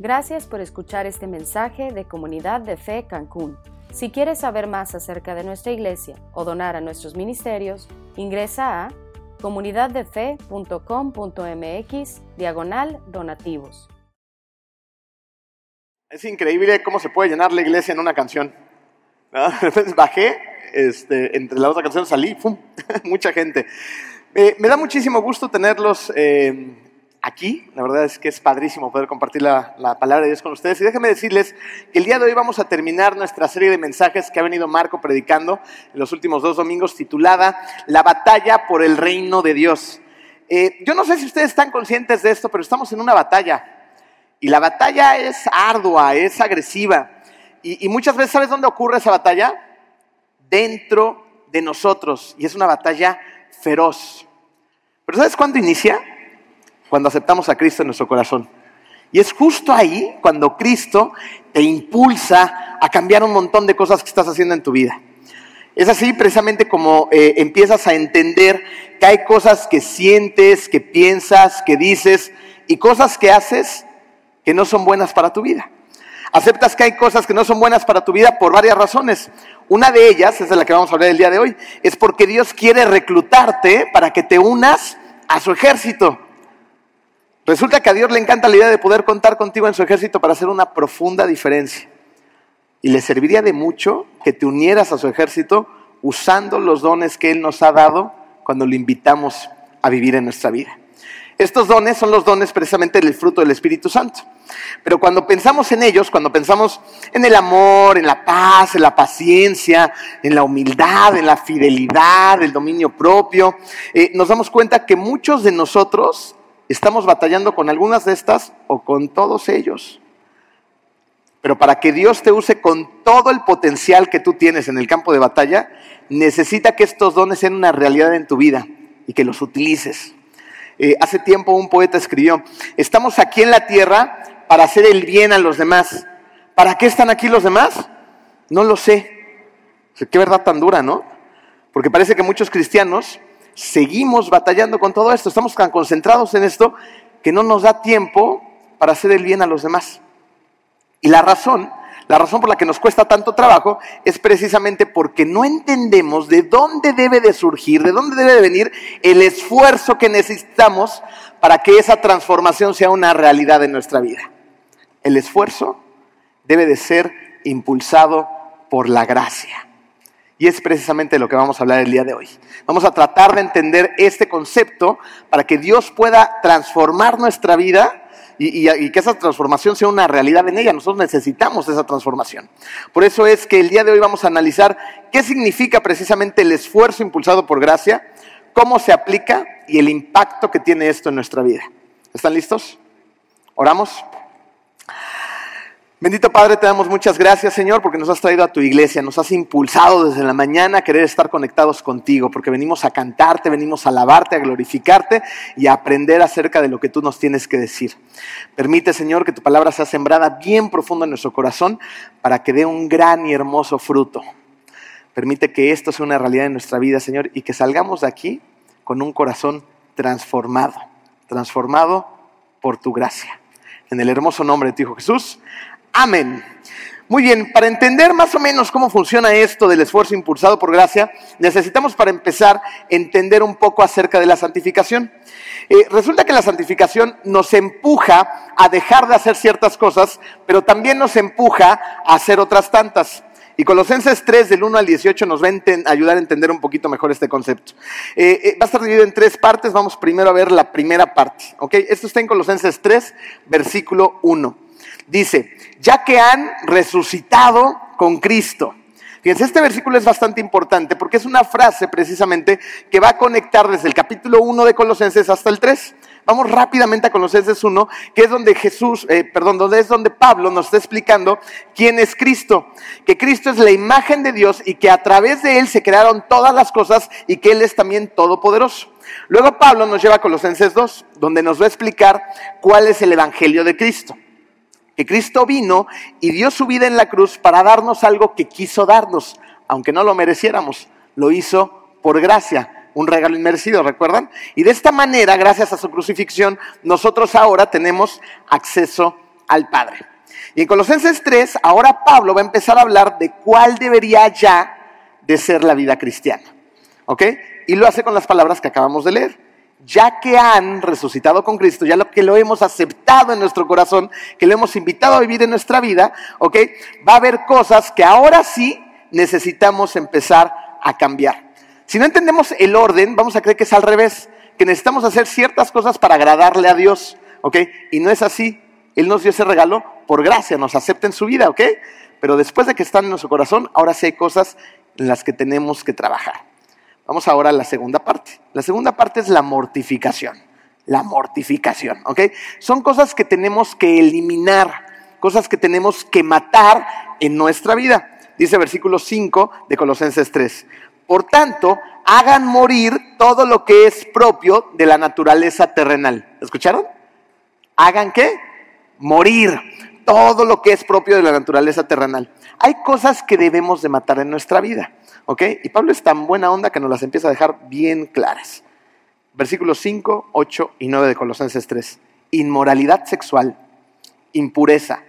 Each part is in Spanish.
Gracias por escuchar este mensaje de Comunidad de Fe Cancún. Si quieres saber más acerca de nuestra iglesia o donar a nuestros ministerios, ingresa a comunidaddefe.com.mx diagonal donativos. Es increíble cómo se puede llenar la iglesia en una canción. Entonces bajé, este, entre la otra canción salí, ¡pum! mucha gente. Eh, me da muchísimo gusto tenerlos eh, aquí. La verdad es que es padrísimo poder compartir la, la, palabra de Dios con ustedes. Y déjenme decirles que el día de hoy vamos a terminar nuestra serie de mensajes que ha venido Marco predicando en los últimos dos domingos, titulada La batalla por el reino de Dios. Eh, yo no sé si ustedes están conscientes de esto, pero estamos en una batalla. Y la batalla es ardua, es agresiva. Y, y muchas veces, ¿sabes dónde ocurre esa batalla? Dentro de nosotros. Y es una batalla feroz. Pero ¿sabes cuándo inicia? Cuando aceptamos a Cristo en nuestro corazón. Y es justo ahí cuando Cristo te impulsa a cambiar un montón de cosas que estás haciendo en tu vida. Es así precisamente como eh, empiezas a entender que hay cosas que sientes, que piensas, que dices y cosas que haces que no son buenas para tu vida. Aceptas que hay cosas que no son buenas para tu vida por varias razones. Una de ellas, es de la que vamos a hablar el día de hoy, es porque Dios quiere reclutarte para que te unas a su ejército. Resulta que a Dios le encanta la idea de poder contar contigo en su ejército para hacer una profunda diferencia. Y le serviría de mucho que te unieras a su ejército usando los dones que Él nos ha dado cuando lo invitamos a vivir en nuestra vida. Estos dones son los dones precisamente del fruto del Espíritu Santo. Pero cuando pensamos en ellos, cuando pensamos en el amor, en la paz, en la paciencia, en la humildad, en la fidelidad, el dominio propio, eh, nos damos cuenta que muchos de nosotros estamos batallando con algunas de estas o con todos ellos. Pero para que Dios te use con todo el potencial que tú tienes en el campo de batalla, necesita que estos dones sean una realidad en tu vida y que los utilices. Eh, hace tiempo un poeta escribió, estamos aquí en la tierra para hacer el bien a los demás. ¿Para qué están aquí los demás? No lo sé. Qué verdad tan dura, ¿no? Porque parece que muchos cristianos seguimos batallando con todo esto, estamos tan concentrados en esto que no nos da tiempo para hacer el bien a los demás. Y la razón la razón por la que nos cuesta tanto trabajo es precisamente porque no entendemos de dónde debe de surgir, de dónde debe de venir el esfuerzo que necesitamos para que esa transformación sea una realidad en nuestra vida. El esfuerzo debe de ser impulsado por la gracia. Y es precisamente lo que vamos a hablar el día de hoy. Vamos a tratar de entender este concepto para que Dios pueda transformar nuestra vida y, que esa transformación sea una realidad en ella. Nosotros necesitamos esa transformación. Por eso es que el día de hoy vamos a analizar qué significa precisamente el esfuerzo impulsado por gracia, cómo se aplica y el impacto que tiene esto en nuestra vida. ¿Están listos? ¿Oramos? Bendito Padre, te damos muchas gracias, Señor, porque nos has traído a tu iglesia, nos has impulsado desde la mañana a querer estar conectados contigo, porque venimos a cantarte, venimos a alabarte, a glorificarte y a aprender acerca de lo que tú nos tienes que decir. Permite, Señor, que tu palabra sea sembrada bien profundo en nuestro corazón para que dé un gran y hermoso fruto. Permite que esto sea una realidad en nuestra vida, Señor, y que salgamos de aquí con un corazón transformado, transformado por tu gracia. En el hermoso nombre de tu Hijo Jesús. Amén. Muy bien, para entender más o menos cómo funciona esto del esfuerzo impulsado por gracia, necesitamos para empezar entender un poco acerca de la santificación. Eh, resulta que la santificación nos empuja a dejar de hacer ciertas cosas, pero también nos empuja a hacer otras tantas. Y Colosenses 3, del 1 al 18, nos va a ayudar a entender un poquito mejor este concepto. Eh, eh, va a estar dividido en tres partes. Vamos primero a ver la primera parte. Esto está en Colosenses 3, versículo 1. Dice, ya que han resucitado con Cristo. Fíjense, este versículo es bastante importante porque es una frase precisamente que va a conectar desde el capítulo 1 de Colosenses hasta el 3. Vamos rápidamente a Colosenses 1, que es donde Jesús, eh, perdón, donde es donde Pablo nos está explicando quién es Cristo. Que Cristo es la imagen de Dios y que a través de Él se crearon todas las cosas y que Él es también todopoderoso. Luego Pablo nos lleva a Colosenses 2, donde nos va a explicar cuál es el Evangelio de Cristo que Cristo vino y dio su vida en la cruz para darnos algo que quiso darnos, aunque no lo mereciéramos. Lo hizo por gracia, un regalo inmerecido, ¿recuerdan? Y de esta manera, gracias a su crucifixión, nosotros ahora tenemos acceso al Padre. Y en Colosenses 3, ahora Pablo va a empezar a hablar de cuál debería ya de ser la vida cristiana. ¿Ok? Y lo hace con las palabras que acabamos de leer. Ya que han resucitado con Cristo, ya que lo hemos aceptado en nuestro corazón, que lo hemos invitado a vivir en nuestra vida, ¿ok? Va a haber cosas que ahora sí necesitamos empezar a cambiar. Si no entendemos el orden, vamos a creer que es al revés, que necesitamos hacer ciertas cosas para agradarle a Dios, ¿ok? Y no es así. Él nos dio ese regalo por gracia, nos acepta en su vida, ¿ok? Pero después de que están en nuestro corazón, ahora sí hay cosas en las que tenemos que trabajar. Vamos ahora a la segunda parte. La segunda parte es la mortificación. La mortificación, ¿ok? Son cosas que tenemos que eliminar, cosas que tenemos que matar en nuestra vida. Dice versículo 5 de Colosenses 3. Por tanto, hagan morir todo lo que es propio de la naturaleza terrenal. ¿Escucharon? Hagan qué? Morir todo lo que es propio de la naturaleza terrenal. Hay cosas que debemos de matar en nuestra vida, ¿ok? Y Pablo es tan buena onda que nos las empieza a dejar bien claras. Versículos 5, 8 y 9 de Colosenses 3. Inmoralidad sexual, impureza,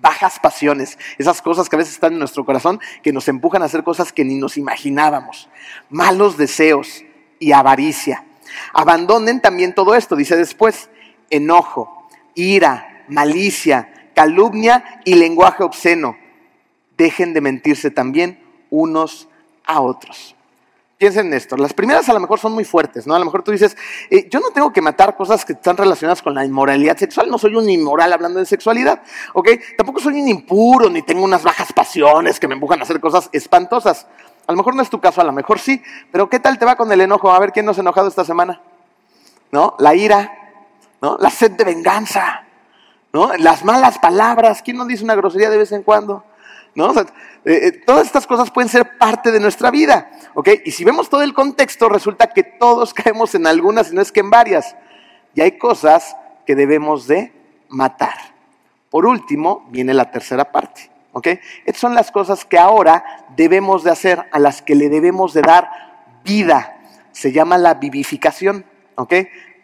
bajas pasiones, esas cosas que a veces están en nuestro corazón que nos empujan a hacer cosas que ni nos imaginábamos, malos deseos y avaricia. Abandonen también todo esto, dice después, enojo, ira, malicia, calumnia y lenguaje obsceno. Dejen de mentirse también unos a otros. Piensen en esto. Las primeras a lo mejor son muy fuertes, ¿no? A lo mejor tú dices, eh, yo no tengo que matar cosas que están relacionadas con la inmoralidad sexual. No soy un inmoral hablando de sexualidad, ¿ok? Tampoco soy un impuro ni tengo unas bajas pasiones que me empujan a hacer cosas espantosas. A lo mejor no es tu caso, a lo mejor sí. Pero ¿qué tal te va con el enojo? A ver, ¿quién nos ha enojado esta semana? ¿No? La ira, ¿no? La sed de venganza, ¿no? Las malas palabras. ¿Quién no dice una grosería de vez en cuando? ¿no? Eh, eh, todas estas cosas pueden ser parte de nuestra vida, ¿ok? Y si vemos todo el contexto, resulta que todos caemos en algunas, y no es que en varias. Y hay cosas que debemos de matar. Por último, viene la tercera parte, ¿ok? Estas son las cosas que ahora debemos de hacer, a las que le debemos de dar vida. Se llama la vivificación, ¿ok?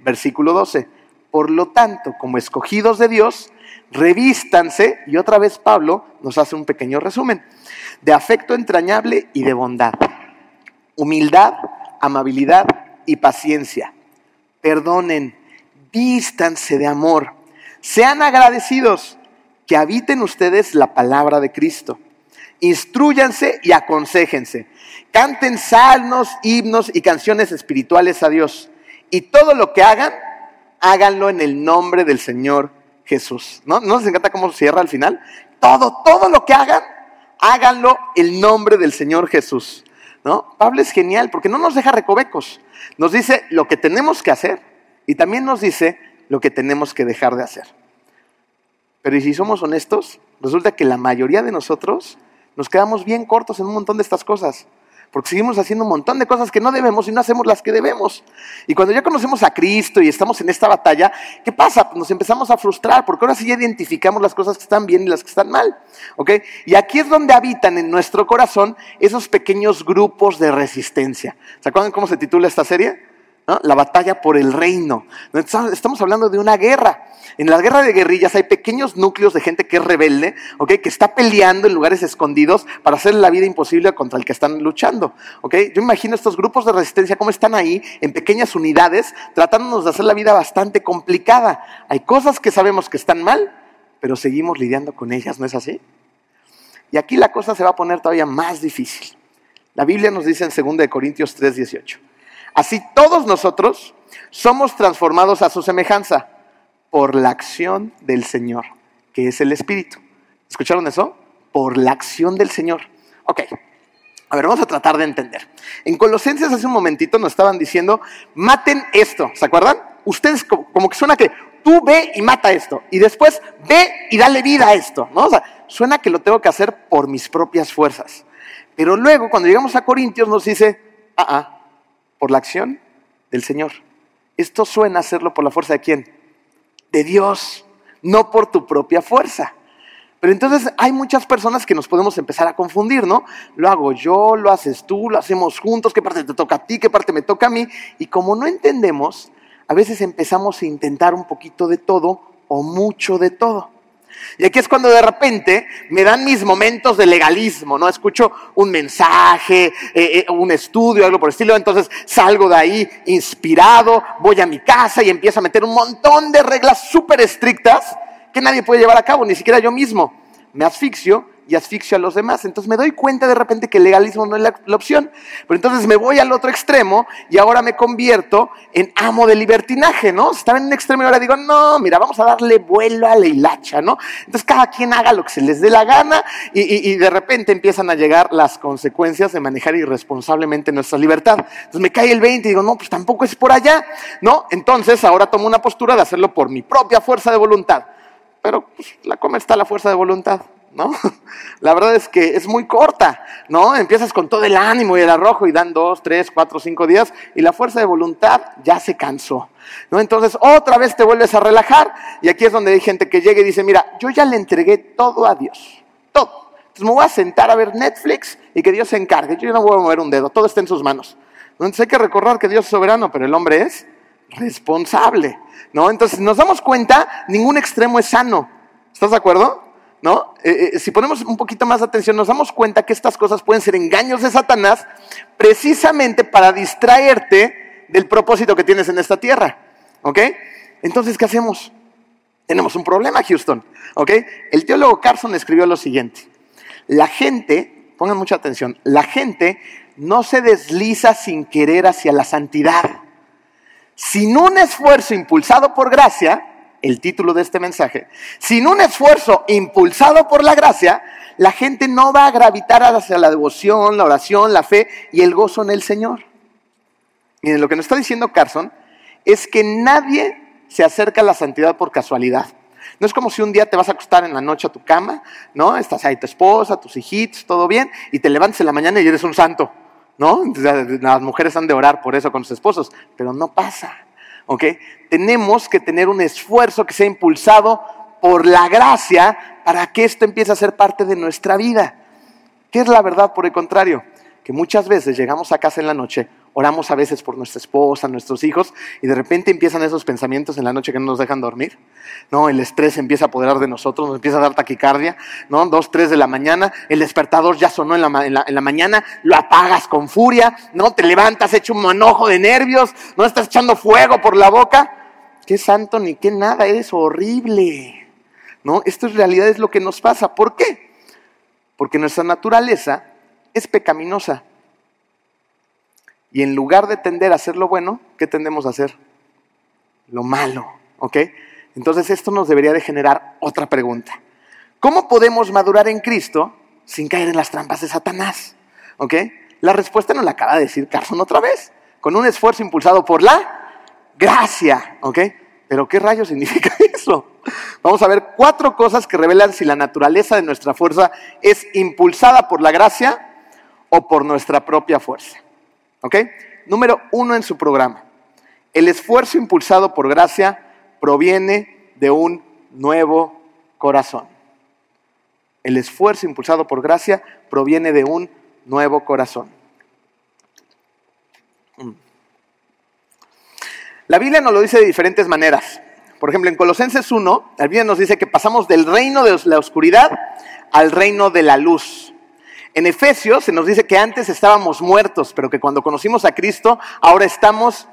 Versículo 12. Por lo tanto, como escogidos de Dios, revístanse, y otra vez Pablo nos hace un pequeño resumen, de afecto entrañable y de bondad, humildad, amabilidad y paciencia. Perdonen, vístanse de amor, sean agradecidos, que habiten ustedes la palabra de Cristo. Instruyanse y aconsejense. Canten salmos, himnos y canciones espirituales a Dios. Y todo lo que hagan, háganlo en el nombre del Señor Jesús. ¿No? ¿No les encanta cómo cierra al final? Todo, todo lo que hagan, háganlo el nombre del Señor Jesús. ¿No? Pablo es genial porque no nos deja recovecos. Nos dice lo que tenemos que hacer y también nos dice lo que tenemos que dejar de hacer. Pero si somos honestos, resulta que la mayoría de nosotros nos quedamos bien cortos en un montón de estas cosas porque seguimos haciendo un montón de cosas que no debemos y no hacemos las que debemos. Y cuando ya conocemos a Cristo y estamos en esta batalla, ¿qué pasa? Pues nos empezamos a frustrar, porque ahora sí ya identificamos las cosas que están bien y las que están mal. ¿Ok? Y aquí es donde habitan en nuestro corazón esos pequeños grupos de resistencia. ¿Se acuerdan cómo se titula esta serie? La batalla por el reino. Estamos hablando de una guerra. En la guerra de guerrillas hay pequeños núcleos de gente que es rebelde, que está peleando en lugares escondidos para hacer la vida imposible contra el que están luchando. Yo imagino estos grupos de resistencia cómo están ahí en pequeñas unidades tratándonos de hacer la vida bastante complicada. Hay cosas que sabemos que están mal, pero seguimos lidiando con ellas, ¿no es así? Y aquí la cosa se va a poner todavía más difícil. La Biblia nos dice en 2 Corintios 3:18. Así todos nosotros somos transformados a su semejanza por la acción del Señor, que es el Espíritu. ¿Escucharon eso? Por la acción del Señor. Ok. A ver, vamos a tratar de entender. En Colosenses hace un momentito nos estaban diciendo, maten esto, ¿se acuerdan? Ustedes como, que suena que tú ve y mata esto, y después ve y dale vida a esto, ¿no? Suena que lo tengo que hacer por mis propias fuerzas. Pero luego, cuando llegamos a Corintios, nos dice, ah, ah, por la acción del Señor. Esto suena hacerlo por la fuerza de quién? De Dios, no por tu propia fuerza. Pero entonces hay muchas personas que nos podemos empezar a confundir, ¿no? Lo hago yo, lo haces tú, lo hacemos juntos, qué parte te toca a ti, qué parte me toca a mí. Y como no entendemos, a veces empezamos a intentar un poquito de todo o mucho de todo. Y aquí es cuando de repente me dan mis momentos de legalismo, ¿no? Escucho un mensaje, eh, eh, un estudio, algo por el estilo, entonces salgo de ahí inspirado, voy a mi casa y empiezo a meter un montón de reglas súper estrictas que nadie puede llevar a cabo, ni siquiera yo mismo. Me asfixio y asfixio a los demás. Entonces me doy cuenta de repente que el legalismo no es la, opción. Pero entonces me voy al otro extremo y ahora me convierto en amo del libertinaje, ¿no? Estaba en un extremo y ahora digo, no, mira, vamos a darle vuelo a la hilacha, ¿no? Entonces cada quien haga lo que se les dé la gana y, de repente empiezan a llegar las consecuencias de manejar irresponsablemente nuestra libertad. Entonces me cae el 20 y digo, no, pues tampoco es por allá, ¿no? Entonces ahora tomo una postura de hacerlo por mi propia fuerza de voluntad. Pero pues, la cómo está la fuerza de voluntad. ¿No? La verdad es que es muy corta, ¿no? Empiezas con todo el ánimo y el arrojo y dan dos, tres, cuatro, cinco días y la fuerza de voluntad ya se cansó, ¿no? Entonces otra vez te vuelves a relajar y aquí es donde hay gente que llega y dice, mira, yo ya le entregué todo a Dios, todo. Entonces me voy a sentar a ver Netflix y que Dios se encargue. Yo no voy a mover un dedo, todo está en sus manos. Entonces hay que recordar que Dios es soberano, pero el hombre es responsable, ¿no? Entonces nos damos cuenta, ningún extremo es sano. ¿Estás de acuerdo? ¿No? Eh, eh, si ponemos un poquito más atención, nos damos cuenta que estas cosas pueden ser engaños de Satanás precisamente para distraerte del propósito que tienes en esta tierra. ¿Ok? Entonces, ¿qué hacemos? Tenemos un problema, Houston. ¿Ok? El teólogo Carson escribió lo siguiente. La gente, pongan mucha atención, la gente no se desliza sin querer hacia la santidad. Sin un esfuerzo impulsado por gracia, el título de este mensaje, sin un esfuerzo impulsado por la gracia, la gente no va a gravitar hacia la devoción, la oración, la fe y el gozo en el Señor. Miren, lo que nos está diciendo Carson es que nadie se acerca a la santidad por casualidad. No es como si un día te vas a acostar en la noche a tu cama, ¿no? Estás ahí tu esposa, tus hijitos, todo bien, y te levantas en la mañana y eres un santo, ¿no? Las mujeres han de orar por eso con sus esposos, pero no pasa. ¿Ok? Tenemos que tener un esfuerzo que sea impulsado por la gracia para que esto empiece a ser parte de nuestra vida. ¿Qué es la verdad por el contrario? Que muchas veces llegamos a casa en la noche, oramos a veces por nuestra esposa, nuestros hijos, y de repente empiezan esos pensamientos en la noche que no nos dejan dormir. No, el estrés empieza a apoderar de nosotros, nos empieza a dar taquicardia, ¿no? Dos, tres de la mañana, el despertador ya sonó en la, en la, mañana, lo apagas con furia, ¿no? Te levantas hecho un manojo de nervios, no estás echando fuego por la boca. Qué santo ni qué nada, es horrible. ¿No? Esto en realidad es lo que nos pasa. ¿Por qué? Porque nuestra naturaleza es pecaminosa. Y en lugar de tender a hacer lo bueno, ¿qué tendemos a hacer? Lo malo, ¿ok? Entonces esto nos debería de generar otra pregunta. ¿Cómo podemos madurar en Cristo sin caer en las trampas de Satanás? ¿Ok? La respuesta nos la acaba de decir Carson otra vez, con un esfuerzo impulsado por la gracia, ¿ok? Pero ¿qué rayos significa eso? Vamos a ver cuatro cosas que revelan si la naturaleza de nuestra fuerza es impulsada por la gracia o por nuestra propia fuerza. ¿Ok? Número uno en su programa. El esfuerzo impulsado por gracia proviene de un nuevo corazón. El esfuerzo impulsado por gracia proviene de un nuevo corazón. Mm. La Biblia nos lo dice de diferentes maneras. Por ejemplo, en Colosenses 1, la Biblia nos dice que pasamos del reino de la oscuridad al reino de la luz. En Efesios se nos dice que antes estábamos muertos, pero que cuando conocimos a Cristo, ahora estamos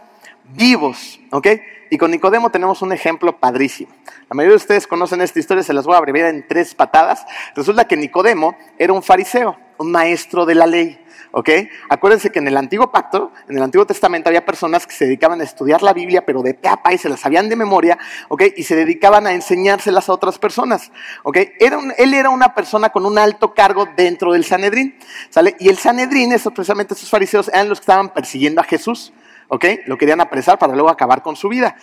vivos, ¿ok? Y con Nicodemo tenemos un ejemplo padrísimo. La mayoría de ustedes conocen esta historia, se las voy a abreviar en tres patadas. Resulta que Nicodemo era un fariseo, un maestro de la ley. ¿ok? Acuérdense que en el Antiguo Pacto, en el Antiguo Testamento, había personas que se dedicaban a estudiar la Biblia, pero de peapa y se la sabían de memoria, ¿ok? Y se dedicaban a enseñárselas a otras personas, ¿ok? él era una persona con un alto cargo dentro del Sanedrín, ¿sale? Y el Sanedrín, esos, precisamente esos fariseos, eran los que estaban persiguiendo a Jesús. ¿Ok? Lo querían apresar para luego acabar con su vida.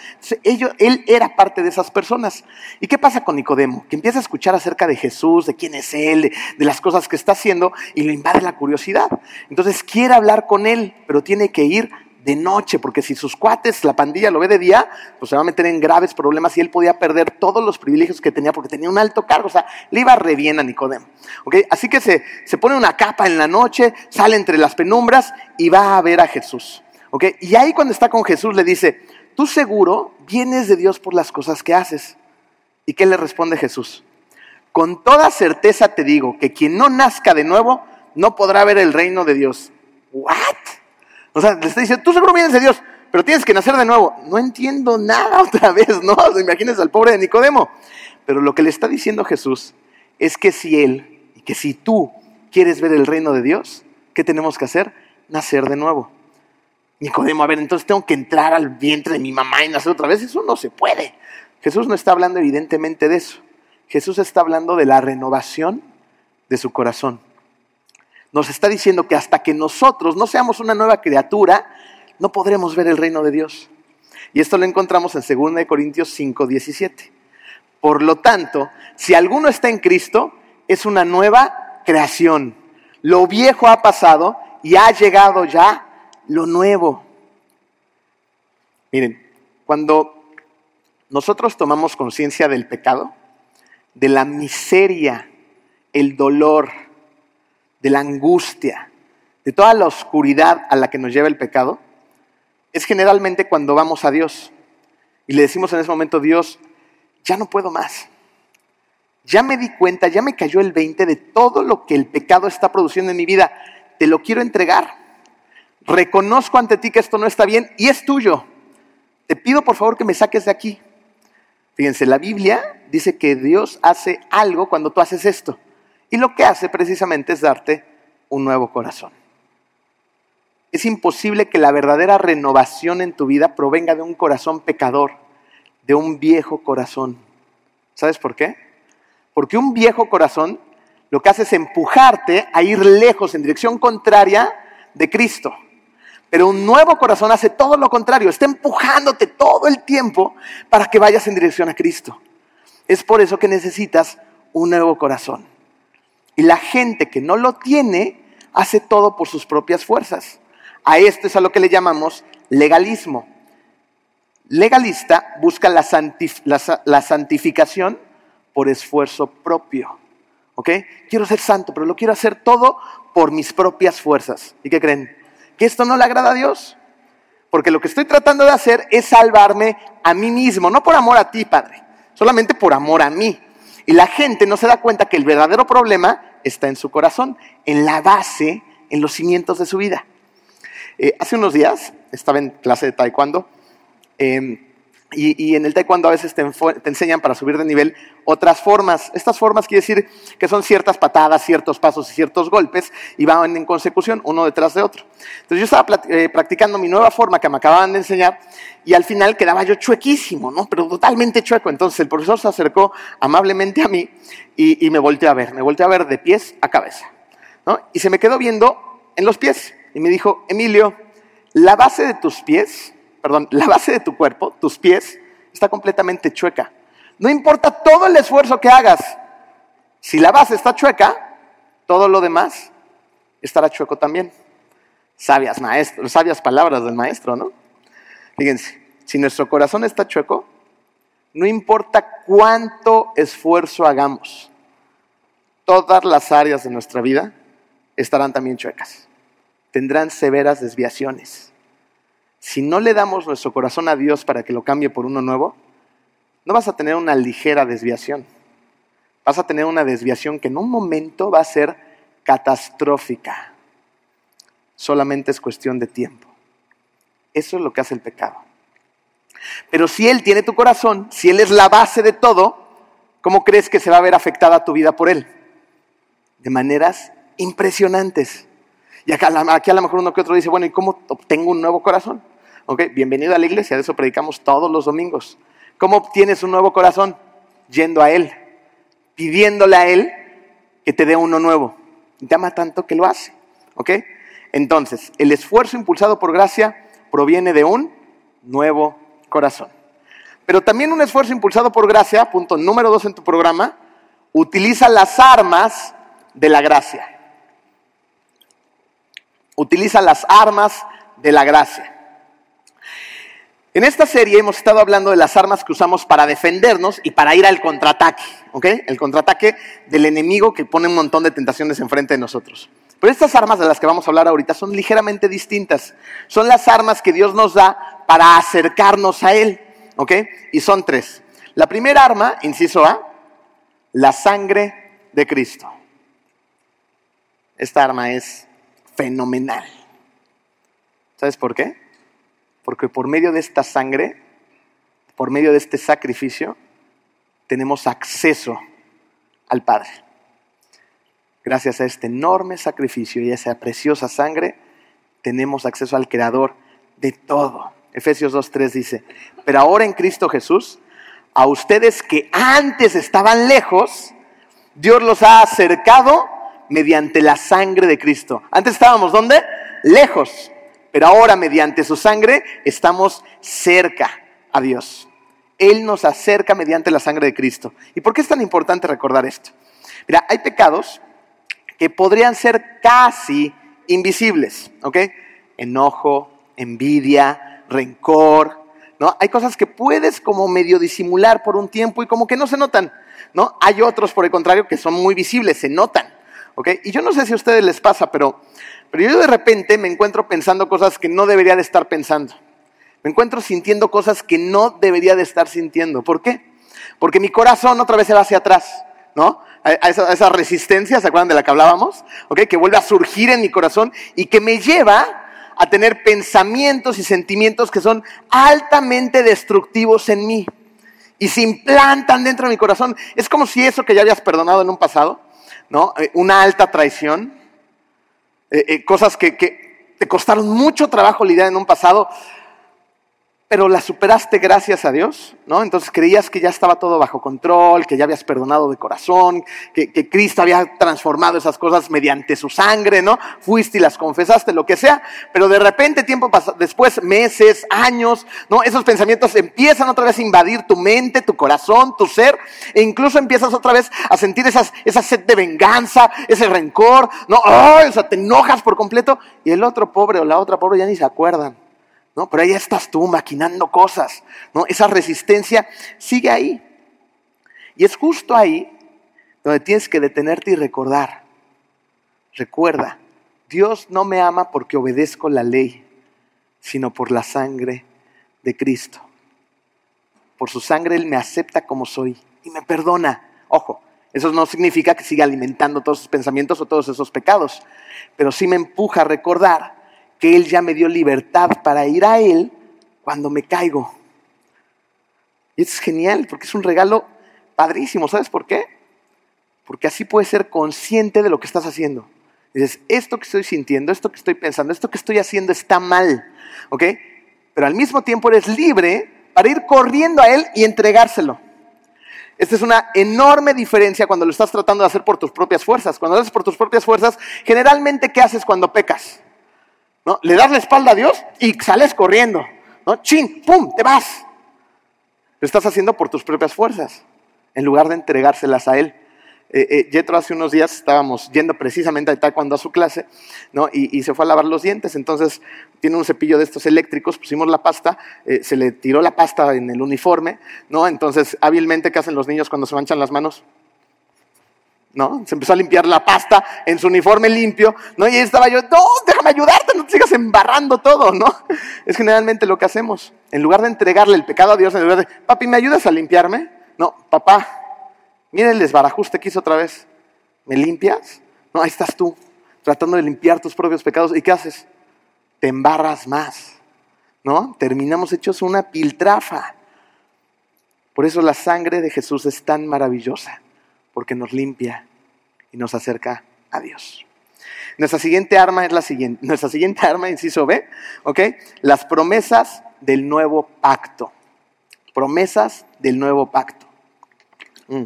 ellos, él era parte de esas personas. ¿Y qué pasa con Nicodemo? Que empieza a escuchar acerca de Jesús, de quién es Él, de, las cosas que está haciendo, y lo invade la curiosidad. Entonces quiere hablar con Él, pero tiene que ir de noche, porque si sus cuates, la pandilla lo ve de día, pues se va a meter en graves problemas y él podía perder todos los privilegios que tenía porque tenía un alto cargo, o sea, le iba re bien a Nicodemo. ¿okay? Así que se, se pone una capa en la noche, sale entre las penumbras y va a ver a Jesús. Y ahí cuando está con Jesús le dice, tú seguro vienes de Dios por las cosas que haces. ¿Y qué le responde Jesús? con toda certeza te digo que quien no nazca de nuevo no podrá ver el reino de Dios. ¿What? O sea, le está diciendo, tú seguro vienes de Dios, pero tienes que nacer de nuevo. No entiendo nada otra vez, ¿no? O imagínense al pobre de Nicodemo. Pero lo que le está diciendo Jesús es que si él y que si tú quieres ver el reino de Dios, ¿qué tenemos que hacer? Nacer de nuevo. Nicodemo, a ver, entonces tengo que entrar al vientre de mi mamá y nacer otra vez. Eso no se puede. Jesús no está hablando evidentemente de eso. Jesús está hablando de la renovación de su corazón. Nos está diciendo que hasta que nosotros no seamos una nueva criatura, no podremos ver el reino de Dios. Y esto lo encontramos en 2 Corintios 5, 17. Por lo tanto, si alguno está en Cristo, es una nueva creación. Lo viejo ha pasado y ha llegado ya lo nuevo. Miren, cuando nosotros tomamos conciencia del pecado, de la miseria, el dolor, de la angustia, de toda la oscuridad a la que nos lleva el pecado, es generalmente cuando vamos a Dios y le decimos en ese momento, Dios, ya no puedo más. Ya me di cuenta, ya me cayó el 20 de todo lo que el pecado está produciendo en mi vida. Te lo quiero entregar. Reconozco ante ti que esto no está bien y es tuyo. Te pido por favor que me saques de aquí. Fíjense, la Biblia dice que Dios hace algo cuando tú haces esto. Y lo que hace precisamente es darte un nuevo corazón. Es imposible que la verdadera renovación en tu vida provenga de un corazón pecador, de un viejo corazón. ¿Sabes por qué? Porque un viejo corazón lo que hace es empujarte a ir lejos en dirección contraria de Cristo. Pero un nuevo corazón hace todo lo contrario, está empujándote todo el tiempo para que vayas en dirección a Cristo. Es por eso que necesitas un nuevo corazón. Y la gente que no lo tiene hace todo por sus propias fuerzas. A esto es a lo que le llamamos legalismo. Legalista busca la, santificación por esfuerzo propio. ¿Ok? Quiero ser santo, pero lo quiero hacer todo por mis propias fuerzas. ¿Y qué creen? ¿Que esto no le agrada a Dios? Porque lo que estoy tratando de hacer es salvarme a mí mismo, no por amor a ti, Padre, solamente por amor a mí. Y la gente no se da cuenta que el verdadero problema está en su corazón, en la base, en los cimientos de su vida. Eh, hace unos días estaba en clase de taekwondo em, y, en el taekwondo a veces te, enseñan para subir de nivel otras formas. Estas formas quiere decir que son ciertas patadas, ciertos pasos y ciertos golpes y van en consecución uno detrás de otro. Entonces yo estaba eh, practicando mi nueva forma que me acababan de enseñar y al final quedaba yo chuequísimo, ¿no? Pero totalmente chueco. Entonces el profesor se acercó amablemente a mí y, y me volteó a ver. Me volteó a ver de pies a cabeza. ¿no? Y se me quedó viendo en los pies y me dijo, Emilio, la base de tus pies, perdón, la base de tu cuerpo, tus pies, está completamente chueca. No importa todo el esfuerzo que hagas, si la base está chueca, todo lo demás estará chueco también. Sabias, maestro, sabias palabras del maestro, ¿no? Fíjense, si nuestro corazón está chueco, no importa cuánto esfuerzo hagamos, todas las áreas de nuestra vida estarán también chuecas tendrán severas desviaciones. Si no le damos nuestro corazón a Dios para que lo cambie por uno nuevo, no vas a tener una ligera desviación. Vas a tener una desviación que en un momento va a ser catastrófica. Solamente es cuestión de tiempo. Eso es lo que hace el pecado. Pero si Él tiene tu corazón, si Él es la base de todo, ¿cómo crees que se va a ver afectada tu vida por Él? De maneras impresionantes. Y aquí a lo mejor uno que otro dice, bueno, ¿y cómo obtengo un nuevo corazón? Ok, bienvenido a la iglesia, de eso predicamos todos los domingos. ¿Cómo obtienes un nuevo corazón? Yendo a Él, pidiéndole a Él que te dé uno nuevo. te ama tanto que lo hace. Entonces, el esfuerzo impulsado por gracia proviene de un nuevo corazón. Pero también un esfuerzo impulsado por gracia, punto número dos en tu programa, utiliza las armas de la gracia utiliza las armas de la gracia. En esta serie hemos estado hablando de las armas que usamos para defendernos y para ir al contraataque, ¿ok? El contraataque del enemigo que pone un montón de tentaciones enfrente de nosotros. Pero estas armas de las que vamos a hablar ahorita son ligeramente distintas. Son las armas que Dios nos da para acercarnos a Él, ¿ok? Y son tres. La primera arma, inciso A, la sangre de Cristo. Esta arma es fenomenal. ¿Sabes por qué? Porque por medio de esta sangre, por medio de este sacrificio, tenemos acceso al Padre. Gracias a este enorme sacrificio y a esa preciosa sangre, tenemos acceso al Creador de todo. Efesios 2.3 dice, pero ahora en Cristo Jesús, a ustedes que antes estaban lejos, Dios los ha acercado mediante la sangre de Cristo. Antes estábamos, ¿dónde? Lejos. Pero ahora mediante su sangre estamos cerca a Dios. Él nos acerca mediante la sangre de Cristo. ¿Y por qué es tan importante recordar esto? Mira, hay pecados que podrían ser casi invisibles, ¿ok? Enojo, envidia, rencor, ¿no? Hay cosas que puedes como medio disimular por un tiempo y como que no se notan, ¿no? Hay otros, por el contrario, que son muy visibles, se notan, ¿ok? Y yo no sé si a ustedes les pasa, pero, pero yo de repente me encuentro pensando cosas que no debería de estar pensando. Me encuentro sintiendo cosas que no debería de estar sintiendo. ¿Por qué? Porque mi corazón otra vez se va hacia atrás, ¿no? A esa, resistencia, ¿se acuerdan de la que hablábamos? ¿Ok? Que vuelve a surgir en mi corazón y que me lleva a tener pensamientos y sentimientos que son altamente destructivos en mí y se implantan dentro de mi corazón. Es como si eso que ya habías perdonado en un pasado, ¿no? Eh, una alta traición, eh, eh, cosas que, que te costaron mucho trabajo lidiar en un pasado, pero la superaste gracias a Dios, ¿no? Entonces creías que ya estaba todo bajo control, que ya habías perdonado de corazón, que, que, Cristo había transformado esas cosas mediante su sangre, ¿no? Fuiste y las confesaste, lo que sea, pero de repente, tiempo después, meses, años, ¿no? Esos pensamientos empiezan otra vez a invadir tu mente, tu corazón, tu ser, e incluso empiezas otra vez a sentir esas, esa sed de venganza, ese rencor, ¿no? ¡Oh! O sea, te enojas por completo, y el otro pobre o la otra pobre ya ni se acuerdan. ¿No? Pero ahí estás tú maquinando cosas, ¿no? Esa resistencia sigue ahí. Y es justo ahí donde tienes que detenerte y recordar. Recuerda, Dios no me ama porque obedezco la ley, sino por la sangre de Cristo. Por su sangre Él me acepta como soy y me perdona. Ojo, eso no significa que siga alimentando todos esos pensamientos o todos esos pecados, pero sí me empuja a recordar que Él ya me dio libertad para ir a Él cuando me caigo. Y es genial porque es un regalo padrísimo. ¿Sabes por qué? Porque así puedes ser consciente de lo que estás haciendo. Dices, esto que estoy sintiendo, esto que estoy pensando, esto que estoy haciendo está mal. ¿Ok? Pero al mismo tiempo eres libre para ir corriendo a Él y entregárselo. Esta es una enorme diferencia cuando lo estás tratando de hacer por tus propias fuerzas. Cuando lo haces por tus propias fuerzas, generalmente, ¿qué haces cuando pecas? ¿No? Le das la espalda a Dios y sales corriendo, ¿no? Chin, pum, te vas. Lo estás haciendo por tus propias fuerzas, en lugar de entregárselas a Él. Eh, eh hace unos días estábamos yendo precisamente a taekwondo a su clase, ¿no? Y, se fue a lavar los dientes, entonces tiene un cepillo de estos eléctricos, pusimos la pasta, eh, se le tiró la pasta en el uniforme, ¿no? Entonces, hábilmente, ¿qué hacen los niños cuando se manchan las manos? ¿No? Se empezó a limpiar la pasta en su uniforme limpio, ¿no? Y ahí estaba yo, no, déjame ayudarte, no te sigas embarrando todo, ¿no? Es generalmente lo que hacemos. En lugar de entregarle el pecado a Dios, en lugar de, papi, ¿me ayudas a limpiarme? No, papá, mira el desbarajuste que hizo otra vez. ¿Me limpias? No, ahí estás tú, tratando de limpiar tus propios pecados. ¿Y qué haces? Te embarras más, ¿no? Terminamos hechos una piltrafa. Por eso la sangre de Jesús es tan maravillosa porque nos limpia y nos acerca a Dios. Nuestra siguiente arma es la siguiente. Nuestra siguiente arma, inciso B, ¿ok? Las promesas del nuevo pacto. Promesas del nuevo pacto. Mm.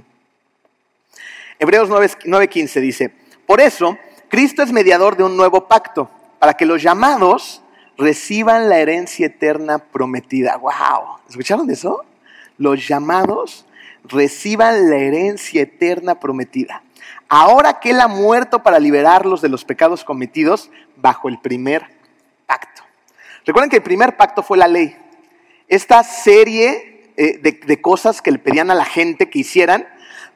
Hebreos 9:15 dice, por eso Cristo es mediador de un nuevo pacto, para que los llamados reciban la herencia eterna prometida. ¡Wow! ¿Escucharon eso? Los llamados reciban la herencia eterna prometida. Ahora que Él ha muerto para liberarlos de los pecados cometidos bajo el primer pacto. Recuerden que el primer pacto fue la ley. Esta serie eh, de, cosas que le pedían a la gente que hicieran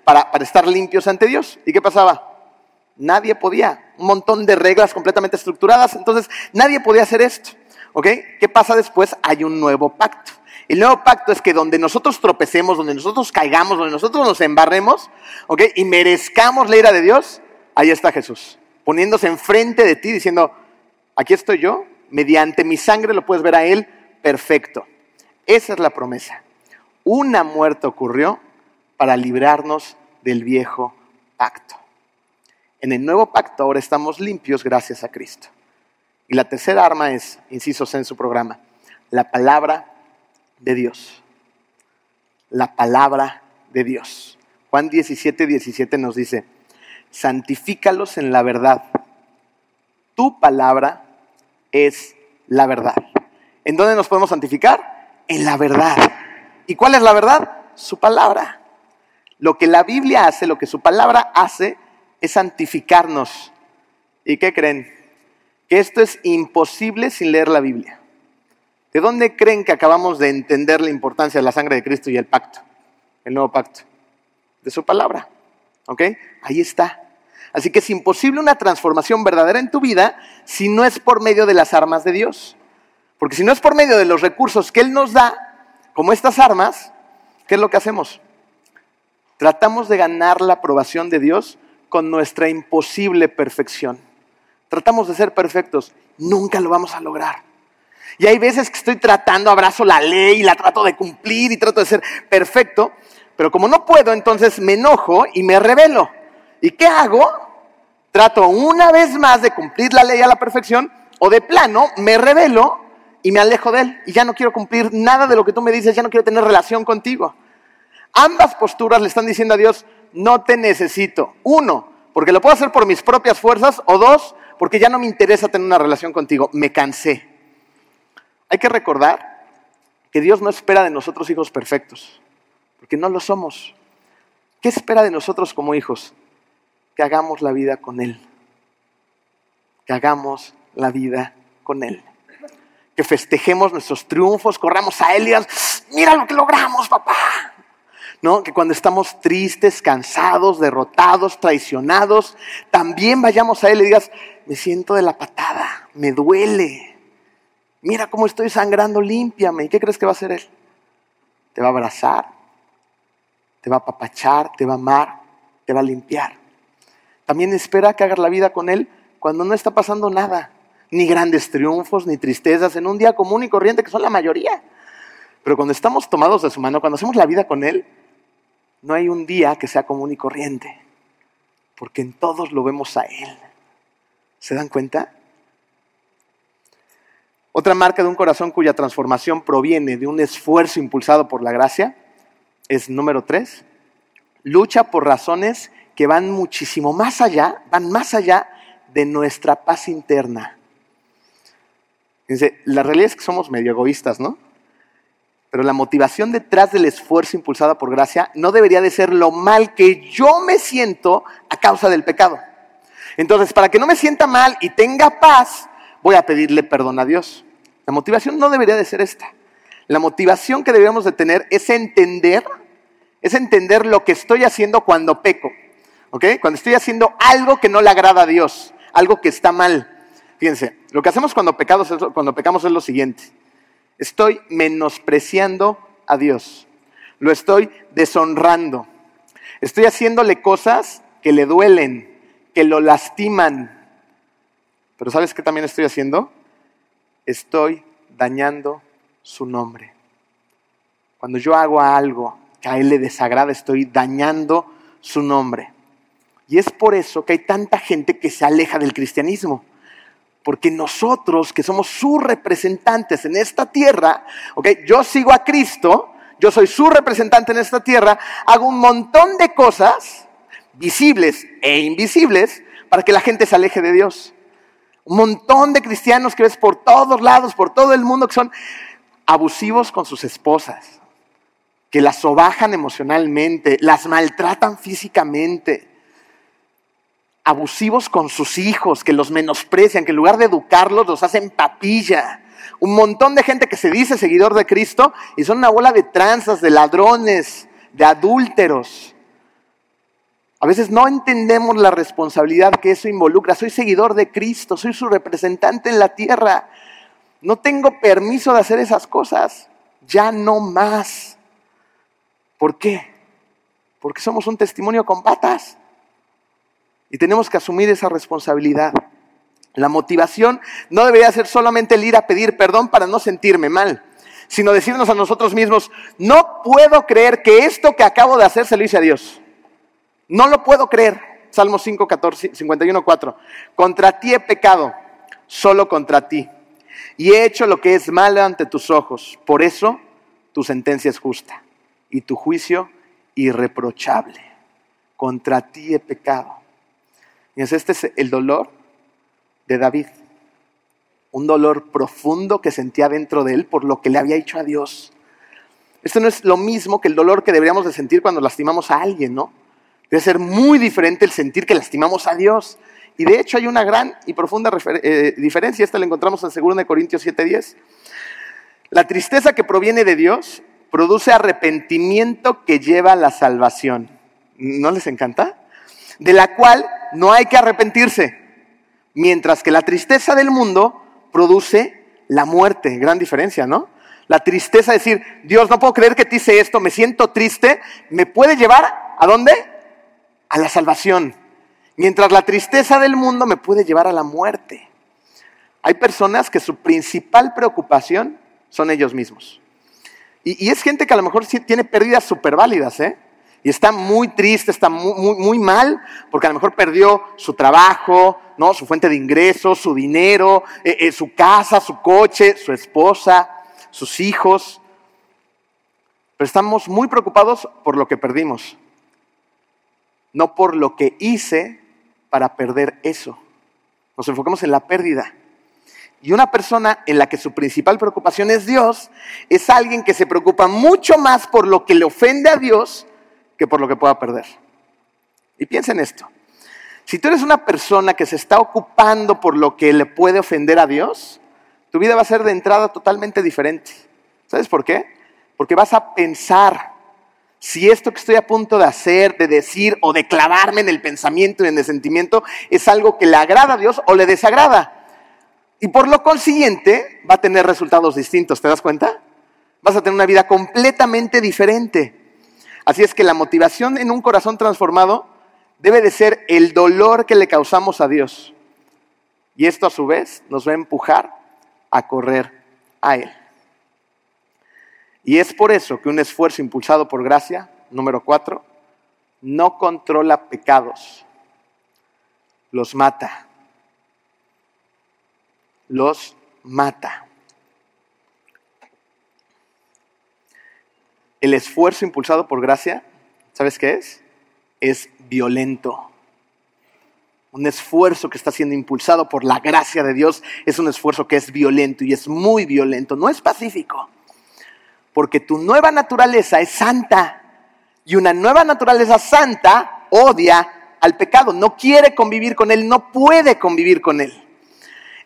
para, para estar limpios ante Dios. ¿Y qué pasaba? Nadie podía. Un montón de reglas completamente estructuradas. Entonces, nadie podía hacer esto. ¿Ok? ¿Qué pasa después? Hay un nuevo pacto. El nuevo pacto es que donde nosotros tropecemos, donde nosotros caigamos, donde nosotros nos embarremos, ¿ok? Y merezcamos la ira de Dios, ahí está Jesús, poniéndose enfrente de ti, diciendo, aquí estoy yo, mediante mi sangre lo puedes ver a Él perfecto. Esa es la promesa. Una muerte ocurrió para librarnos del viejo pacto. En el nuevo pacto ahora estamos limpios gracias a Cristo. Y la tercera arma es, incisos en su programa, la palabra de Dios. La palabra de Dios. Juan 17, 17 nos dice, santifícalos en la verdad. Tu palabra es la verdad. ¿En dónde nos podemos santificar? En la verdad. ¿Y cuál es la verdad? Su palabra. Lo que la Biblia hace, lo que su palabra hace, es santificarnos. ¿Y qué creen? Que esto es imposible sin leer la Biblia. ¿De dónde creen que acabamos de entender la importancia de la sangre de Cristo y el pacto, el nuevo pacto? De su palabra. ¿Ok? Ahí está. Así que es imposible una transformación verdadera en tu vida si no es por medio de las armas de Dios. Porque si no es por medio de los recursos que Él nos da, como estas armas, ¿qué es lo que hacemos? Tratamos de ganar la aprobación de Dios con nuestra imposible perfección. Tratamos de ser perfectos, nunca lo vamos a lograr. Y hay veces que estoy tratando, abrazo la ley la trato de cumplir y trato de ser perfecto, pero como no puedo, entonces me enojo y me revelo. ¿Y qué hago? Trato una vez más de cumplir la ley a la perfección o de plano me revelo y me alejo de él y ya no quiero cumplir nada de lo que tú me dices, ya no quiero tener relación contigo. Ambas posturas le están diciendo a Dios, no te necesito. Uno, porque lo puedo hacer por mis propias fuerzas o dos, porque ya no me interesa tener una relación contigo, me cansé. Hay que recordar que Dios no espera de nosotros hijos perfectos, porque no lo somos. ¿Qué espera de nosotros como hijos? Que hagamos la vida con Él. Que hagamos la vida con Él. Que festejemos nuestros triunfos, corramos a Él y digamos, mira lo que logramos, papá. ¿No? Que cuando estamos tristes, cansados, derrotados, traicionados, también vayamos a Él y digas, me siento de la patada, me duele, mira cómo estoy sangrando, límpiame. ¿Y qué crees que va a hacer Él? Te va a abrazar, te va a apapachar, te va a amar, te va a limpiar. También espera que hagas la vida con Él cuando no está pasando nada, ni grandes triunfos, ni tristezas, en un día común y corriente, que son la mayoría. Pero cuando estamos tomados de su mano, cuando hacemos la vida con Él, no hay un día que sea común y corriente, porque en todos lo vemos a Él. ¿Se dan cuenta? Otra marca de un corazón cuya transformación proviene de un esfuerzo impulsado por la gracia es número tres, lucha por razones que van muchísimo más allá, van más allá de nuestra paz interna. Fíjense, la realidad es que somos medio egoístas, ¿no? Pero la motivación detrás del esfuerzo impulsado por gracia no debería de ser lo mal que yo me siento a causa del pecado. Entonces, para que no me sienta mal y tenga paz, voy a pedirle perdón a Dios. La motivación no debería de ser esta. La motivación que debemos de tener es entender, es entender lo que estoy haciendo cuando peco. ¿Ok? Cuando estoy haciendo algo que no le agrada a Dios, algo que está mal. Fíjense, lo que hacemos cuando, pecados cuando pecamos es lo siguiente. Estoy menospreciando a Dios. Lo estoy deshonrando. Estoy haciéndole cosas que le duelen, que lo lastiman, pero ¿sabes qué también estoy haciendo? Estoy dañando su nombre. Cuando yo hago algo que a él le desagrada, estoy dañando su nombre. Y es por eso que hay tanta gente que se aleja del cristianismo. Porque nosotros, que somos sus representantes en esta tierra, ¿okay? yo sigo a Cristo, yo soy su representante en esta tierra, hago un montón de cosas, visibles e invisibles, para que la gente se aleje de Dios. Un montón de cristianos que ves por todos lados, por todo el mundo, que son abusivos con sus esposas, que las sobajan emocionalmente, las maltratan físicamente, abusivos con sus hijos, que los menosprecian, que en lugar de educarlos los hacen papilla. Un montón de gente que se dice seguidor de Cristo y son una bola de tranzas, de ladrones, de adúlteros. A veces no entendemos la responsabilidad que eso involucra. Soy seguidor de Cristo, soy su representante en la tierra. No tengo permiso de hacer esas cosas. ya no más. ¿Por qué? Porque somos un testimonio con patas y tenemos que asumir esa responsabilidad. La motivación no debería ser solamente el ir a pedir perdón para no sentirme mal, sino decirnos a nosotros mismos, no puedo creer que esto que acabo de hacer se lo hice a Dios. No lo puedo creer. Salmo 5, 14, 51, 4. Contra ti he pecado, solo contra ti. Y he hecho lo que es malo ante tus ojos. Por eso tu sentencia es justa y tu juicio irreprochable. Contra ti he pecado. Y este es el dolor de David. Un dolor profundo que sentía dentro de él por lo que le había hecho a Dios. Esto no es lo mismo que el dolor que deberíamos de sentir cuando lastimamos a alguien, ¿no? Debe ser muy diferente el sentir que lastimamos a Dios. Y de hecho hay una gran y profunda eh, diferencia, esta la encontramos en 2 Corintios 7:10. La tristeza que proviene de Dios produce arrepentimiento que lleva a la salvación. ¿No les encanta? De la cual no hay que arrepentirse, mientras que la tristeza del mundo produce la muerte. Gran diferencia, ¿no? La tristeza, de decir, Dios, no puedo creer que te hice esto, me siento triste, me puede llevar a dónde? A la salvación. Mientras la tristeza del mundo me puede llevar a la muerte. Hay personas que su principal preocupación son ellos mismos. Y, es gente que a lo mejor tiene pérdidas súper válidas, ¿eh? Y está muy triste, está muy, muy, mal, porque a lo mejor perdió su trabajo, ¿no? su fuente de ingresos, su dinero, eh, eh, su casa, su coche, su esposa, sus hijos. Pero estamos muy preocupados por lo que perdimos, no por lo que hice para perder eso. Nos enfocamos en la pérdida. Y una persona en la que su principal preocupación es Dios, es alguien que se preocupa mucho más por lo que le ofende a Dios que por lo que pueda perder. Y piensa en esto. Si tú eres una persona que se está ocupando por lo que le puede ofender a Dios, tu vida va a ser de entrada totalmente diferente. ¿Sabes por qué? Porque vas a pensar si esto que estoy a punto de hacer, de decir o de clavarme en el pensamiento y en el sentimiento es algo que le agrada a Dios o le desagrada. Y por lo consiguiente va a tener resultados distintos, ¿te das cuenta? Vas a tener una vida completamente diferente. Así es que la motivación en un corazón transformado debe de ser el dolor que le causamos a Dios. Y esto a su vez nos va a empujar a correr a Él. Y es por eso que un esfuerzo impulsado por gracia, número cuatro, no controla pecados, los mata. Los mata. El esfuerzo impulsado por gracia, ¿sabes qué es? Es violento. Un esfuerzo que está siendo impulsado por la gracia de Dios es un esfuerzo que es violento y es muy violento, no es pacífico porque tu nueva naturaleza es santa. Y una nueva naturaleza santa odia al pecado, no quiere convivir con él, no puede convivir con él.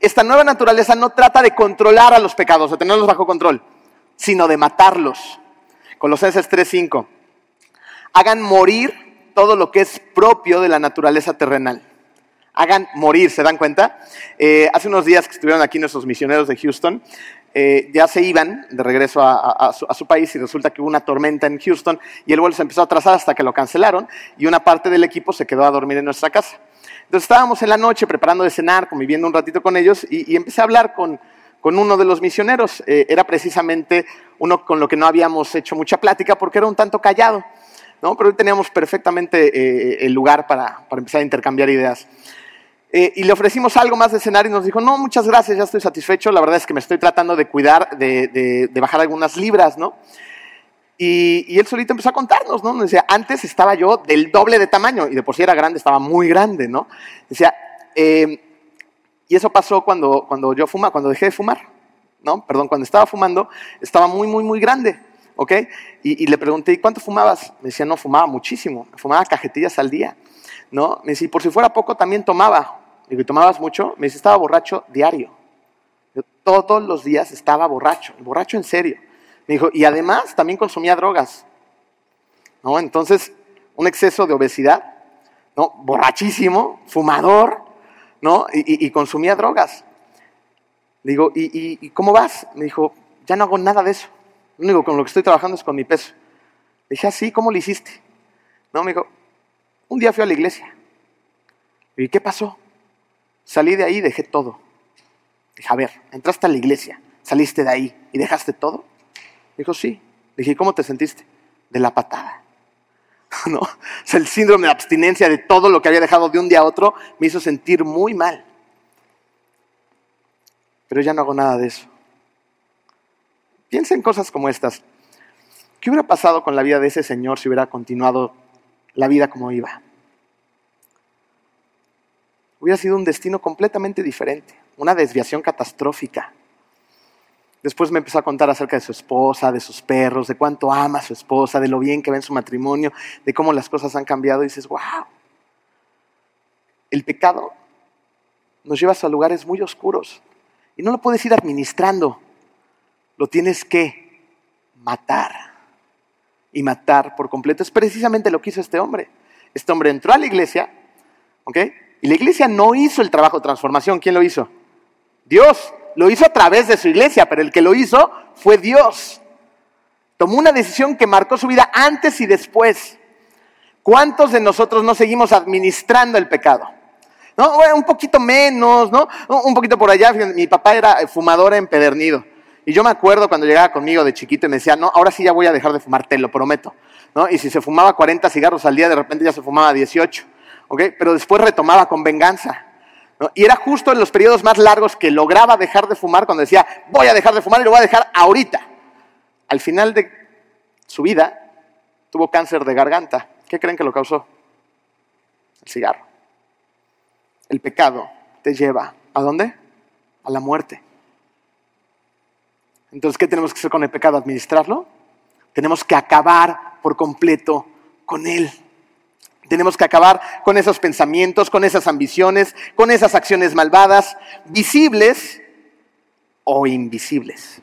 Esta nueva naturaleza no trata de controlar a los pecados, de tenerlos bajo control, sino de matarlos. Colosenses 3:5. Hagan morir todo lo que es propio de la naturaleza terrenal. Hagan morir, ¿se dan cuenta? Eh, hace unos días que estuvieron aquí nuestros misioneros de Houston, eh, ya se iban de regreso a, su, país y resulta que hubo una tormenta en Houston y el vuelo se empezó a atrasar hasta que lo cancelaron y una parte del equipo se quedó a dormir en nuestra casa. Entonces estábamos en la noche preparando de cenar, conviviendo un ratito con ellos y, empecé a hablar con, uno de los misioneros. Eh, era precisamente uno con lo que no habíamos hecho mucha plática porque era un tanto callado, ¿no? pero teníamos perfectamente eh, el lugar para empezar a intercambiar ideas. Eh, y le ofrecimos algo más de cenar y nos dijo, no, muchas gracias, ya estoy satisfecho, la verdad es que me estoy tratando de cuidar, de, bajar algunas libras, ¿no? Y, él solito empezó a contarnos, ¿no? Decía, antes estaba yo del doble de tamaño, y de por sí era grande, estaba muy grande, ¿no? Decía, em, y eso pasó cuando, cuando yo fumaba, cuando dejé de fumar, ¿no? Perdón, cuando estaba fumando, estaba muy, muy, muy grande, ¿ok? Y, y le pregunté, ¿y cuánto fumabas? Me decía, no, fumaba muchísimo, fumaba cajetillas al día. ¿no? Me dice, y por si fuera poco, también tomaba. Digo, ¿y tomabas mucho? Me dice, estaba borracho diario. Yo todos los días estaba borracho, borracho en serio. Me dijo, y además también consumía drogas. ¿No? Entonces, un exceso de obesidad, ¿no? Borrachísimo, fumador, ¿no? Y, consumía drogas. digo, ¿y, ¿y cómo vas? Me dijo, ya no hago nada de eso. Lo único con lo que estoy trabajando es con mi peso. Le dije, así, ¿cómo lo hiciste? No, me dijo, un día fui a la iglesia. ¿Y qué pasó? Salí de ahí y dejé todo. Dije, a ver, entraste a la iglesia, saliste de ahí y dejaste todo. Dijo, sí. Dije, ¿cómo te sentiste? De la patada. ¿No? El síndrome de abstinencia de todo lo que había dejado de un día a otro me hizo sentir muy mal. Pero ya no hago nada de eso. Piensa en cosas como estas. ¿Qué hubiera pasado con la vida de ese señor si hubiera continuado la vida como iba? Hubiera sido un destino completamente diferente, una desviación catastrófica. Después me empezó a contar acerca de su esposa, de sus perros, de cuánto ama a su esposa, de lo bien que ve en su matrimonio, de cómo las cosas han cambiado. Y dices, wow, el pecado nos lleva a lugares muy oscuros y no lo puedes ir administrando, lo tienes que matar y matar por completo. Es precisamente lo que hizo este hombre. Este hombre entró a la iglesia, ¿ok? Y la iglesia no hizo el trabajo de transformación. ¿Quién lo hizo? Dios lo hizo a través de su iglesia, pero el que lo hizo fue Dios. Tomó una decisión que marcó su vida antes y después. ¿Cuántos de nosotros no seguimos administrando el pecado? ¿No? un poquito menos, ¿no? Un poquito por allá. Mi papá era fumador empedernido. Y yo me acuerdo cuando llegaba conmigo de chiquito y me decía, no, ahora sí ya voy a dejar de fumar, te lo prometo. ¿No? Y si se fumaba 40 cigarros al día, de repente ya se fumaba 18. ¿Ok? Pero después retomaba con venganza. Y era justo en los periodos más largos que lograba dejar de fumar cuando decía, voy a dejar de fumar y lo voy a dejar ahorita. Al final de su vida, tuvo cáncer de garganta. ¿Qué creen que lo causó? El cigarro. El pecado te lleva a dónde? A la muerte. Entonces, ¿qué tenemos que hacer con el pecado? ¿Administrarlo? Tenemos que acabar por completo con él. Tenemos que acabar con esos pensamientos, con esas ambiciones, con esas acciones malvadas, visibles o invisibles.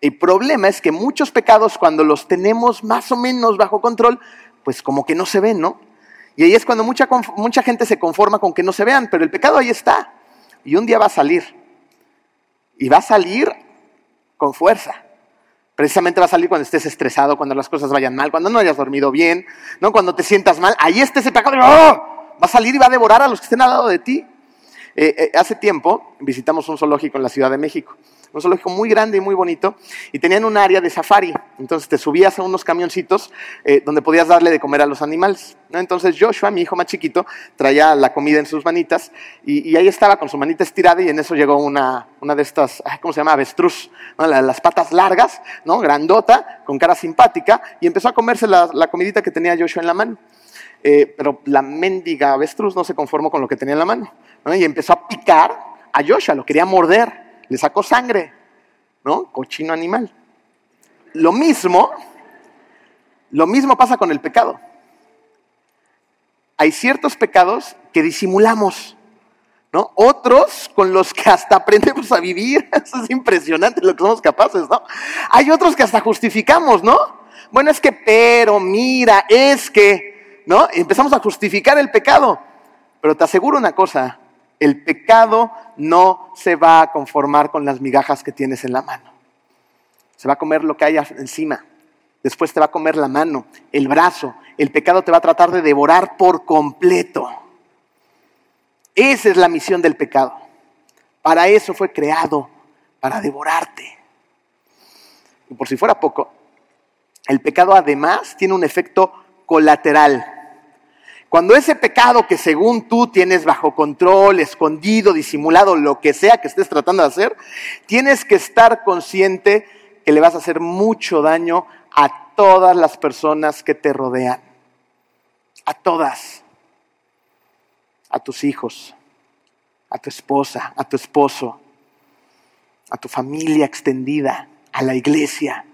El problema es que muchos pecados, cuando los tenemos más o menos bajo control, pues como que no se ven, ¿no? Y ahí es cuando mucha, mucha gente se conforma con que no se vean, pero el pecado ahí está. Y un día va a salir. Y va a salir con fuerza. Precisamente va a salir cuando estés estresado, cuando las cosas vayan mal, cuando no hayas dormido bien, ¿no? cuando te sientas mal. Ahí está ese pecado. ¡oh! Va a salir y va a devorar a los que estén al lado de ti. Eh, eh, hace tiempo visitamos un zoológico en la Ciudad de México un zoológico muy grande y muy bonito, y tenían un área de safari. Entonces te subías a unos camioncitos eh, donde podías darle de comer a los animales. ¿no? Entonces Joshua, mi hijo más chiquito, traía la comida en sus manitas, y, ahí estaba con su manita estirada, y en eso llegó una, una de estas, ¿cómo se llama? Avestruz, las patas largas, ¿no? grandota, con cara simpática, y empezó a comerse la, comidita que tenía Joshua en la mano. Eh, pero la mendiga avestruz no se conformó con lo que tenía en la mano, y empezó a picar a Joshua, lo quería morder le sacó sangre, ¿no? Cochino animal. Lo mismo, lo mismo pasa con el pecado. Hay ciertos pecados que disimulamos, ¿no? Otros con los que hasta aprendemos a vivir. Eso es impresionante lo que somos capaces, ¿no? Hay otros que hasta justificamos, ¿no? Bueno, es que, pero, mira, es que, ¿no? empezamos a justificar el pecado. Pero te aseguro una cosa, el pecado no se va a conformar con las migajas que tienes en la mano. Se va a comer lo que haya encima. Después te va a comer la mano, el brazo. El pecado te va a tratar de devorar por completo. Esa es la misión del pecado. Para eso fue creado, para devorarte. Y por si fuera poco, el pecado además tiene un efecto colateral. Cuando ese pecado que según tú tienes bajo control, escondido, disimulado, lo que sea que estés tratando de hacer, tienes que estar consciente que le vas a hacer mucho daño a todas las personas que te rodean. A todas. A tus hijos, a tu esposa, a tu esposo, a tu familia extendida, a la iglesia.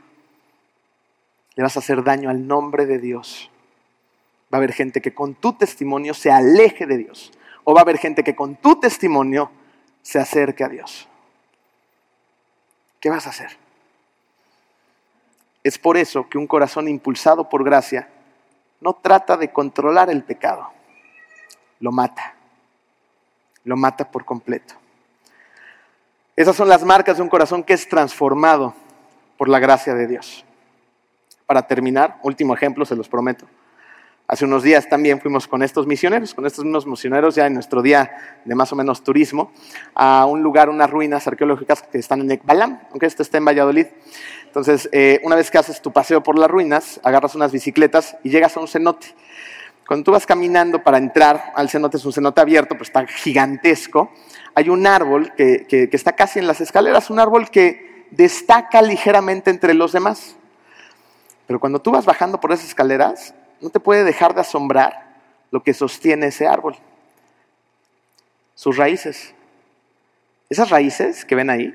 Le vas a hacer daño al nombre de Dios. Va a haber gente que con tu testimonio se aleje de Dios. O va a haber gente que con tu testimonio se acerque a Dios. ¿Qué vas a hacer? Es por eso que un corazón impulsado por gracia no trata de controlar el pecado, lo mata, lo mata por completo. Esas son las marcas de un corazón que es transformado por la gracia de Dios. Para terminar, último ejemplo, se los prometo. Hace unos días también fuimos con estos misioneros, con estos mismos misioneros ya en nuestro día de más o menos turismo, a un lugar, unas ruinas arqueológicas que están en Ekbalam, aunque esto está en Valladolid. Entonces, eh, una vez que haces tu paseo por las ruinas, agarras unas bicicletas y llegas a un cenote. Cuando tú vas caminando para entrar al cenote, es un cenote abierto, pero está gigantesco, hay un árbol que, que está casi en las escaleras, un árbol que destaca ligeramente entre los demás. Pero cuando tú vas bajando por esas escaleras, no te puede dejar de asombrar lo que sostiene ese árbol. Sus raíces. Esas raíces que ven ahí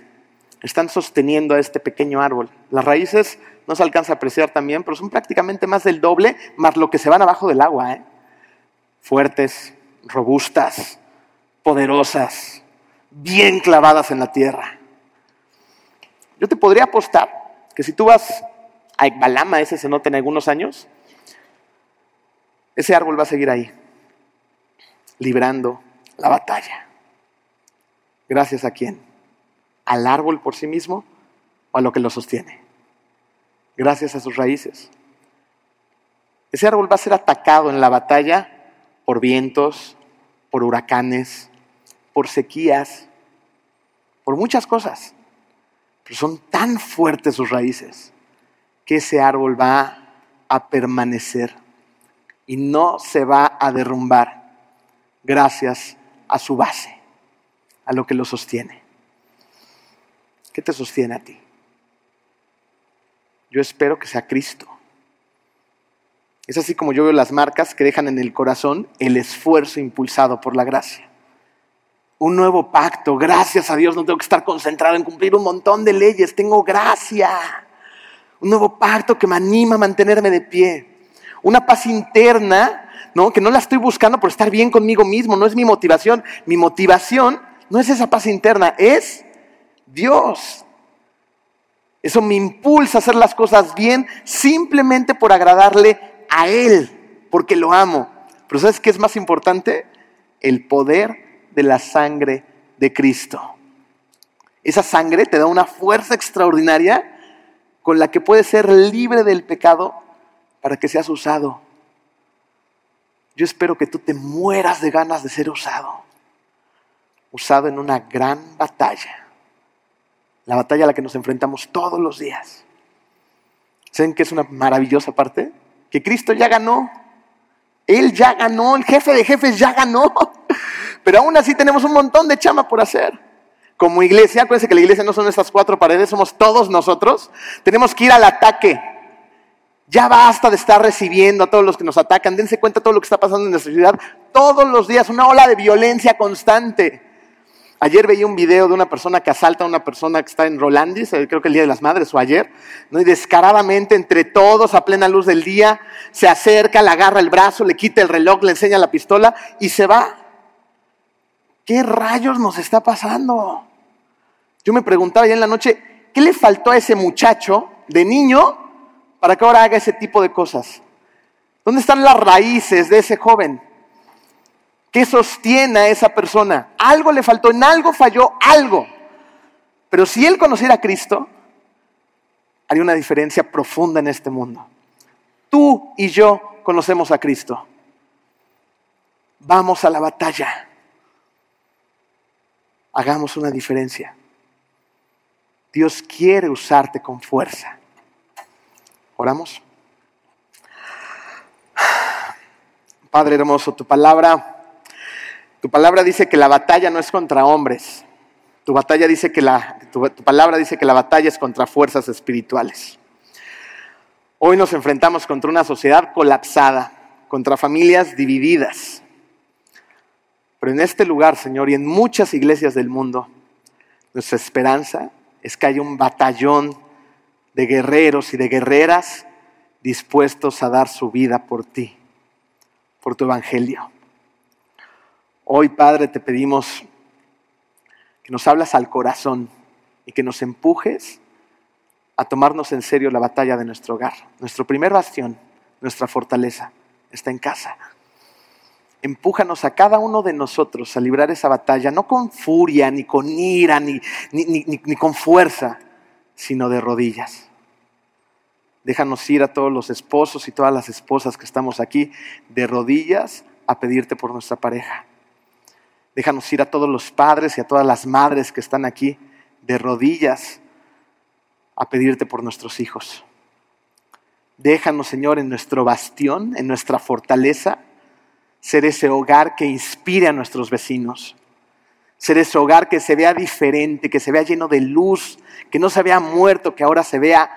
están sosteniendo a este pequeño árbol. Las raíces no se alcanza a apreciar también, pero son prácticamente más del doble, más lo que se van abajo del agua. ¿eh? Fuertes, robustas, poderosas, bien clavadas en la tierra. Yo te podría apostar que si tú vas a Ekbalama, ese cenote en algunos años, ese árbol va a seguir ahí, librando la batalla. Gracias a quién? ¿Al árbol por sí mismo o a lo que lo sostiene? Gracias a sus raíces. Ese árbol va a ser atacado en la batalla por vientos, por huracanes, por sequías, por muchas cosas. Pero son tan fuertes sus raíces que ese árbol va a permanecer y no se va a derrumbar gracias a su base, a lo que lo sostiene. ¿Qué te sostiene a ti? Yo espero que sea Cristo. Es así como yo veo las marcas que dejan en el corazón el esfuerzo impulsado por la gracia. Un nuevo pacto, gracias a Dios no tengo que estar concentrado en cumplir un montón de leyes, tengo gracia. Un nuevo pacto que me anima a mantenerme de pie una paz interna, ¿no? Que no la estoy buscando por estar bien conmigo mismo, no es mi motivación. Mi motivación no es esa paz interna, es Dios. Eso me impulsa a hacer las cosas bien simplemente por agradarle a Él, porque lo amo. Pero ¿sabes qué es más importante? El poder de la sangre de Cristo. Esa sangre te da una fuerza extraordinaria con la que puedes ser libre del pecado para que seas usado. Yo espero que tú te mueras de ganas de ser usado. Usado en una gran batalla. La batalla a la que nos enfrentamos todos los días. ¿Saben qué es una maravillosa parte? Que Cristo ya ganó. Él ya ganó, el jefe de jefes ya ganó. Pero aún así tenemos un montón de chama por hacer. Como iglesia, acuérdense que la iglesia no son estas cuatro paredes, somos todos nosotros. Tenemos que ir al ataque. Ya basta de estar recibiendo a todos los que nos atacan. Dense cuenta de todo lo que está pasando en nuestra ciudad. Todos los días, una ola de violencia constante. Ayer veía un video de una persona que asalta a una persona que está en Rolandis, eh, creo que el Día de las Madres o ayer, ¿no? y descaradamente entre todos, a plena luz del día, se acerca, le agarra el brazo, le quita el reloj, le enseña la pistola y se va. ¿Qué rayos nos está pasando? Yo me preguntaba ya en la noche, ¿qué le faltó a ese muchacho de niño para que ahora haga ese tipo de cosas? ¿Dónde están las raíces de ese joven? ¿Qué sostiene a esa persona? Algo le faltó, en algo falló, algo. Pero si él conociera a Cristo, haría una diferencia profunda en este mundo. Tú y yo conocemos a Cristo. Vamos a la batalla. Hagamos una diferencia. Dios quiere usarte con fuerza. Oramos. Padre hermoso, tu palabra, tu palabra dice que la batalla no es contra hombres. Tu batalla dice que la, tu, tu palabra dice que la batalla es contra fuerzas espirituales. Hoy nos enfrentamos contra una sociedad colapsada, contra familias divididas. Pero en este lugar, Señor, y en muchas iglesias del mundo, nuestra esperanza es que haya un batallón de guerreros y de guerreras dispuestos a dar su vida por ti, por tu evangelio. Hoy, Padre, te pedimos que nos hablas al corazón y que nos empujes a tomarnos en serio la batalla de nuestro hogar. Nuestro primer bastión, nuestra fortaleza, está en casa. Empújanos a cada uno de nosotros a librar esa batalla, no con furia, ni con ira, ni, ni, ni, ni con fuerza, sino de rodillas. Déjanos ir a todos los esposos y todas las esposas que estamos aquí de rodillas a pedirte por nuestra pareja. Déjanos ir a todos los padres y a todas las madres que están aquí de rodillas a pedirte por nuestros hijos. Déjanos, Señor, en nuestro bastión, en nuestra fortaleza, ser ese hogar que inspire a nuestros vecinos. Ser ese hogar que se vea diferente, que se vea lleno de luz, que no se vea muerto, que ahora se vea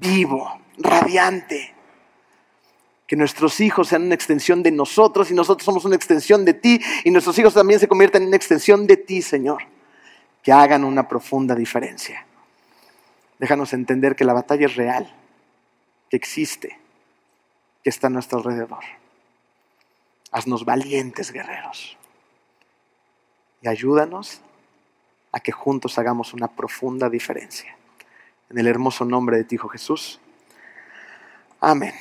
vivo, radiante. Que nuestros hijos sean una extensión de nosotros y nosotros somos una extensión de ti y nuestros hijos también se convierten en una extensión de ti, Señor. Que hagan una profunda diferencia. Déjanos entender que la batalla es real, que existe, que está a nuestro alrededor. Haznos valientes guerreros ayúdanos a que juntos hagamos una profunda diferencia. En el hermoso nombre de ti, Hijo Jesús. Amén.